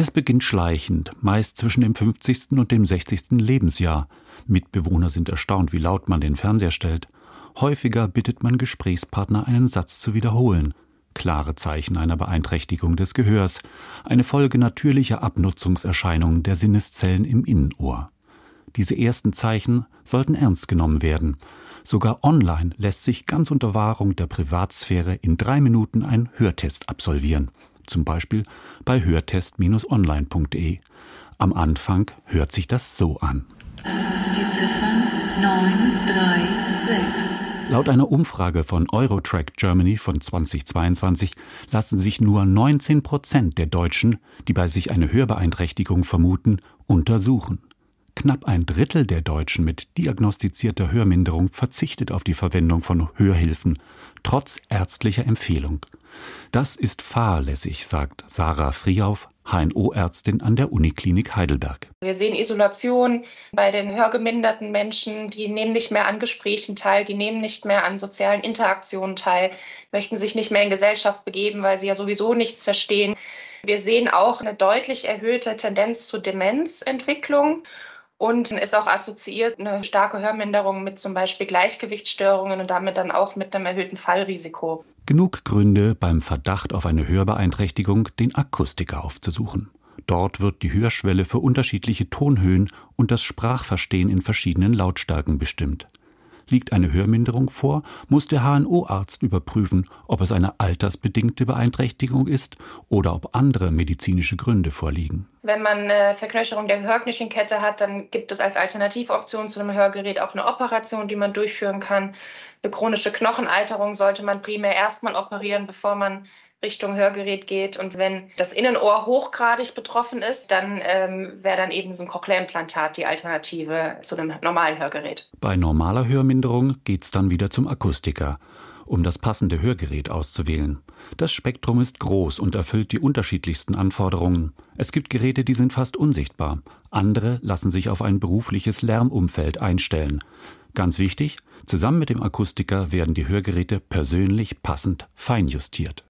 Es beginnt schleichend, meist zwischen dem 50. und dem 60. Lebensjahr. Mitbewohner sind erstaunt, wie laut man den Fernseher stellt. Häufiger bittet man Gesprächspartner, einen Satz zu wiederholen. Klare Zeichen einer Beeinträchtigung des Gehörs, eine Folge natürlicher Abnutzungserscheinungen der Sinneszellen im Innenohr. Diese ersten Zeichen sollten ernst genommen werden. Sogar online lässt sich ganz unter Wahrung der Privatsphäre in drei Minuten ein Hörtest absolvieren. Zum Beispiel bei hörtest-online.de. Am Anfang hört sich das so an. Die Ziffern 936. Laut einer Umfrage von Eurotrack Germany von 2022 lassen sich nur 19 Prozent der Deutschen, die bei sich eine Hörbeeinträchtigung vermuten, untersuchen. Knapp ein Drittel der Deutschen mit diagnostizierter Hörminderung verzichtet auf die Verwendung von Hörhilfen, trotz ärztlicher Empfehlung. Das ist fahrlässig, sagt Sarah Friauf, HNO-Ärztin an der Uniklinik Heidelberg. Wir sehen Isolation bei den hörgeminderten Menschen, die nehmen nicht mehr an Gesprächen teil, die nehmen nicht mehr an sozialen Interaktionen teil, möchten sich nicht mehr in Gesellschaft begeben, weil sie ja sowieso nichts verstehen. Wir sehen auch eine deutlich erhöhte Tendenz zur Demenzentwicklung und ist auch assoziiert eine starke Hörminderung mit zum Beispiel Gleichgewichtsstörungen und damit dann auch mit einem erhöhten Fallrisiko. Genug Gründe beim Verdacht auf eine Hörbeeinträchtigung den Akustiker aufzusuchen. Dort wird die Hörschwelle für unterschiedliche Tonhöhen und das Sprachverstehen in verschiedenen Lautstärken bestimmt. Liegt eine Hörminderung vor, muss der HNO-Arzt überprüfen, ob es eine altersbedingte Beeinträchtigung ist oder ob andere medizinische Gründe vorliegen. Wenn man eine Verknöcherung der Gehörknöchenkette hat, dann gibt es als Alternativoption zu einem Hörgerät auch eine Operation, die man durchführen kann. Eine chronische Knochenalterung sollte man primär erstmal operieren, bevor man Richtung Hörgerät geht. Und wenn das Innenohr hochgradig betroffen ist, dann ähm, wäre dann eben so ein Cochlea-Implantat die Alternative zu einem normalen Hörgerät. Bei normaler Hörminderung geht es dann wieder zum Akustiker, um das passende Hörgerät auszuwählen. Das Spektrum ist groß und erfüllt die unterschiedlichsten Anforderungen. Es gibt Geräte, die sind fast unsichtbar. Andere lassen sich auf ein berufliches Lärmumfeld einstellen. Ganz wichtig, zusammen mit dem Akustiker werden die Hörgeräte persönlich passend feinjustiert.